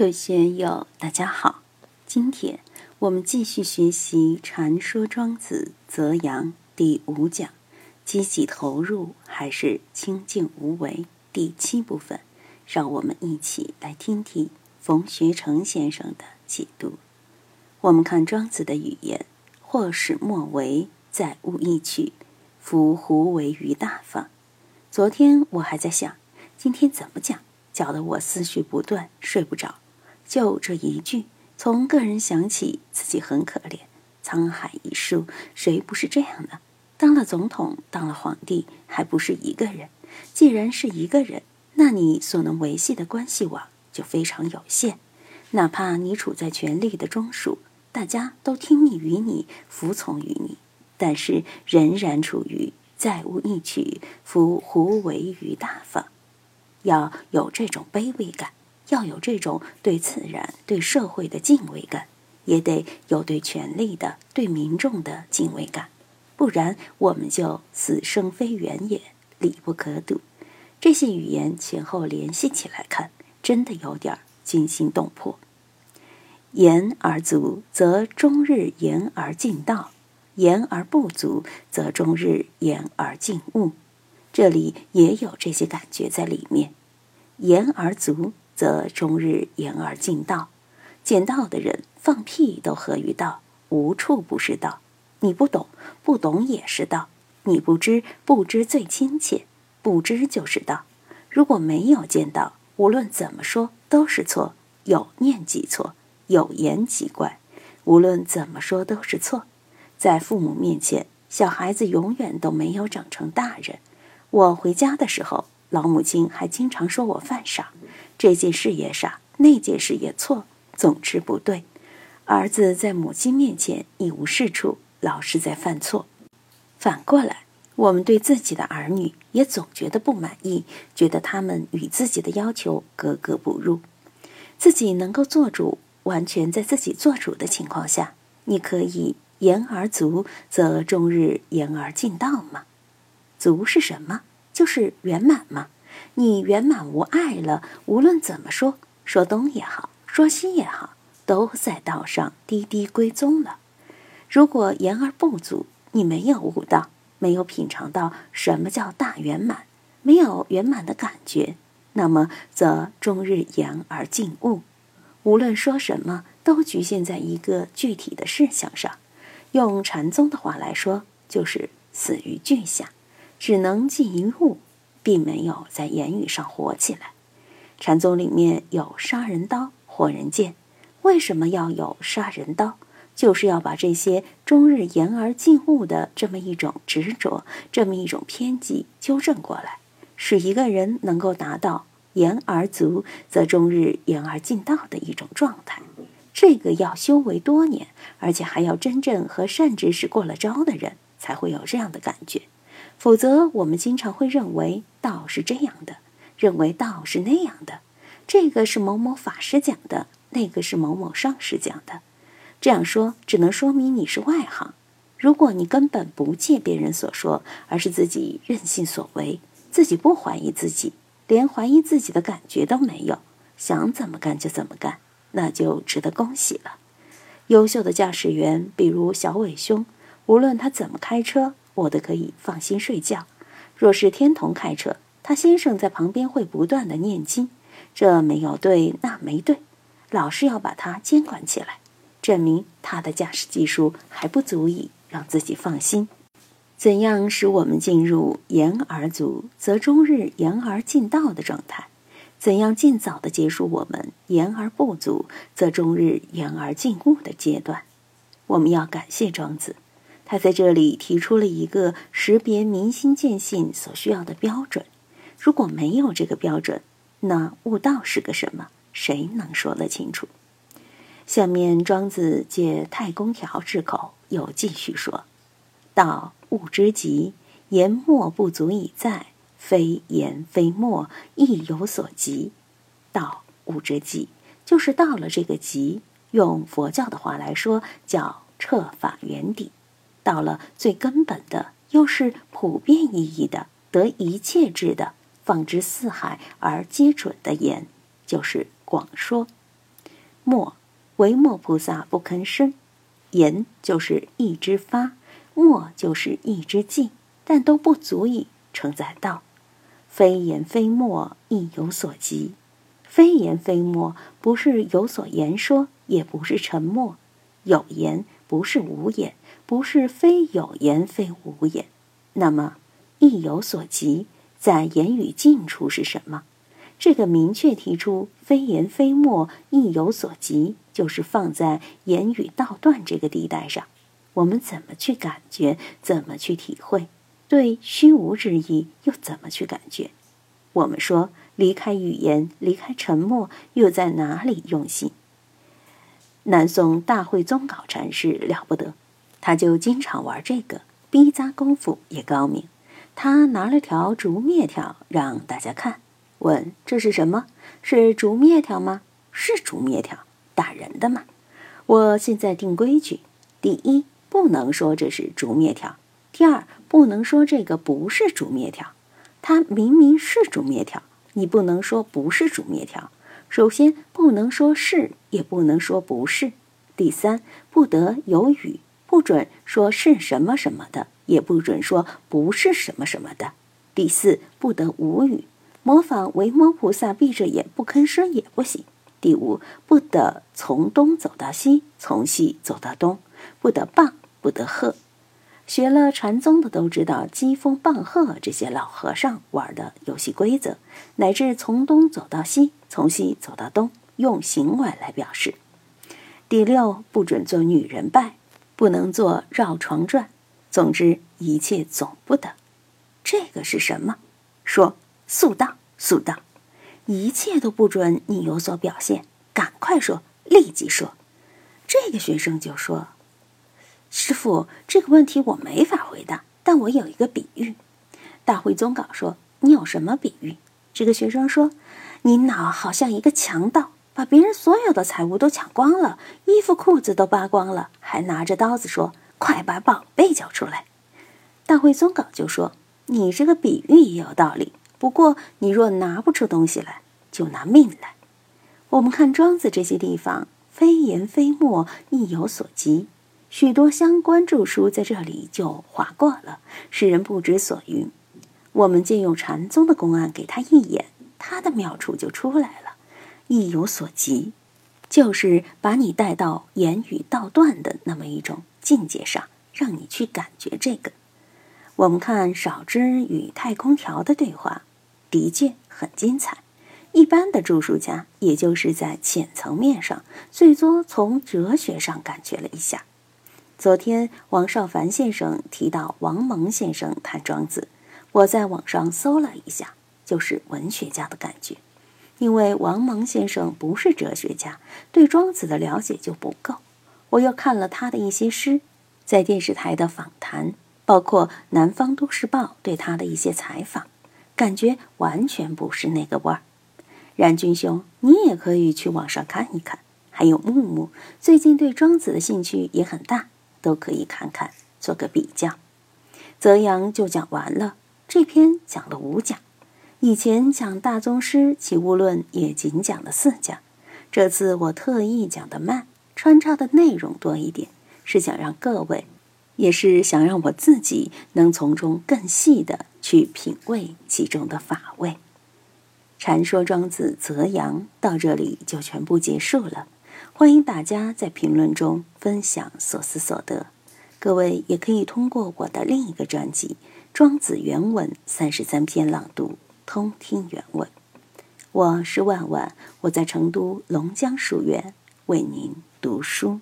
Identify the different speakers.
Speaker 1: 各位学友，大家好！今天我们继续学习《禅说庄子·泽阳》第五讲“积极投入还是清静无为”第七部分。让我们一起来听听冯学成先生的解读。我们看庄子的语言：“或使莫为，再勿意取。夫胡为于大方？”昨天我还在想，今天怎么讲，搅得我思绪不断，睡不着。就这一句，从个人想起，自己很可怜。沧海一粟，谁不是这样呢？当了总统，当了皇帝，还不是一个人？既然是一个人，那你所能维系的关系网就非常有限。哪怕你处在权力的中枢，大家都听命于你，服从于你，但是仍然处于再无一取，夫胡为于大方？要有这种卑微感。要有这种对自然、对社会的敬畏感，也得有对权力的、对民众的敬畏感，不然我们就死生非缘也，理不可睹。这些语言前后联系起来看，真的有点惊心动魄。言而足，则终日言而尽道；言而不足，则终日言而尽物。这里也有这些感觉在里面。言而足。则终日言而尽道，见道的人放屁都合于道，无处不是道。你不懂，不懂也是道；你不知，不知最亲切，不知就是道。如果没有见到，无论怎么说都是错。有念即错，有言即怪，无论怎么说都是错。在父母面前，小孩子永远都没有长成大人。我回家的时候。老母亲还经常说我犯傻，这件事也傻，那件事也错，总之不对。儿子在母亲面前一无是处，老是在犯错。反过来，我们对自己的儿女也总觉得不满意，觉得他们与自己的要求格格不入。自己能够做主，完全在自己做主的情况下，你可以言而足，则终日言而尽道吗？足是什么？就是圆满嘛，你圆满无碍了，无论怎么说，说东也好，说西也好，都在道上滴滴归宗了。如果言而不足，你没有悟道，没有品尝到什么叫大圆满，没有圆满的感觉，那么则终日言而尽物，无论说什么，都局限在一个具体的事项上。用禅宗的话来说，就是死于句下。只能记一物，并没有在言语上火起来。禅宗里面有杀人刀、火人剑，为什么要有杀人刀？就是要把这些终日言而尽物的这么一种执着、这么一种偏激纠正过来，使一个人能够达到言而足，则终日言而尽道的一种状态。这个要修为多年，而且还要真正和善知识过了招的人，才会有这样的感觉。否则，我们经常会认为道是这样的，认为道是那样的，这个是某某法师讲的，那个是某某上师讲的。这样说只能说明你是外行。如果你根本不借别人所说，而是自己任性所为，自己不怀疑自己，连怀疑自己的感觉都没有，想怎么干就怎么干，那就值得恭喜了。优秀的驾驶员，比如小伟兄，无论他怎么开车。我的可以放心睡觉。若是天童开车，他先生在旁边会不断的念经，这没有对，那没对，老是要把他监管起来，证明他的驾驶技术还不足以让自己放心。怎样使我们进入言而足，则终日言而尽道的状态？怎样尽早的结束我们言而不足，则终日言而尽物的阶段？我们要感谢庄子。他在这里提出了一个识别明心见性所需要的标准。如果没有这个标准，那悟道是个什么？谁能说得清楚？下面庄子借太公条之口又继续说：“道物之极，言默不足以在；非言非默，亦有所极。道物之极，就是到了这个极。用佛教的话来说，叫彻法圆底。”到了最根本的，又是普遍意义的、得一切智的、放之四海而皆准的言，就是广说。默，唯默菩萨不吭声。言就是一之发，默就是一之尽，但都不足以承载道。非言非默，亦有所及。非言非默，不是有所言说，也不是沉默。有言不是无言，不是非有言非无言。那么，意有所及，在言语尽处是什么？这个明确提出“非言非默，意有所及”，就是放在言语道断这个地带上。我们怎么去感觉？怎么去体会？对虚无之意又怎么去感觉？我们说离开语言，离开沉默，又在哪里用心？南宋大慧宗杲禅师了不得，他就经常玩这个，逼扎功夫也高明。他拿了条竹篾条让大家看。问这是什么？是竹篾条吗？是竹篾条，打人的吗？我现在定规矩：第一，不能说这是竹篾条；第二，不能说这个不是竹篾条。它明明是竹篾条，你不能说不是竹篾条。首先，不能说是，也不能说不是。第三，不得有语，不准说是什么什么的，也不准说不是什么什么的。第四，不得无语。模仿维摩菩萨闭着眼不吭声也不行。第五，不得从东走到西，从西走到东，不得棒，不得喝。学了禅宗的都知道，击风棒喝这些老和尚玩的游戏规则，乃至从东走到西，从西走到东，用行为来表示。第六，不准做女人拜，不能做绕床转。总之，一切总不得。这个是什么？说。速道，速道，一切都不准你有所表现，赶快说，立即说。这个学生就说：“师傅，这个问题我没法回答，但我有一个比喻。”大会宗稿说：“你有什么比喻？”这个学生说：“你脑好像一个强盗，把别人所有的财物都抢光了，衣服裤子都扒光了，还拿着刀子说：‘快把宝贝交出来！’”大会宗稿就说：“你这个比喻也有道理。”不过，你若拿不出东西来，就拿命来。我们看庄子这些地方，非言非默，亦有所及。许多相关著书在这里就划过了，使人不知所云。我们借用禅宗的公案给他一眼，他的妙处就出来了。意有所及，就是把你带到言语道断的那么一种境界上，让你去感觉这个。我们看少之与太空条的对话。的确很精彩。一般的著书家，也就是在浅层面上，最多从哲学上感觉了一下。昨天王少凡先生提到王蒙先生谈庄子，我在网上搜了一下，就是文学家的感觉。因为王蒙先生不是哲学家，对庄子的了解就不够。我又看了他的一些诗，在电视台的访谈，包括《南方都市报》对他的一些采访。感觉完全不是那个味儿。冉君兄，你也可以去网上看一看。还有木木，最近对庄子的兴趣也很大，都可以看看，做个比较。泽阳就讲完了，这篇讲了五讲。以前讲大宗师《起物论》也仅讲了四讲，这次我特意讲的慢，穿插的内容多一点，是想让各位，也是想让我自己能从中更细的。去品味其中的法味。禅说庄子泽阳到这里就全部结束了。欢迎大家在评论中分享所思所得。各位也可以通过我的另一个专辑《庄子原文三十三篇朗读》通听原文。我是万万，我在成都龙江书院为您读书。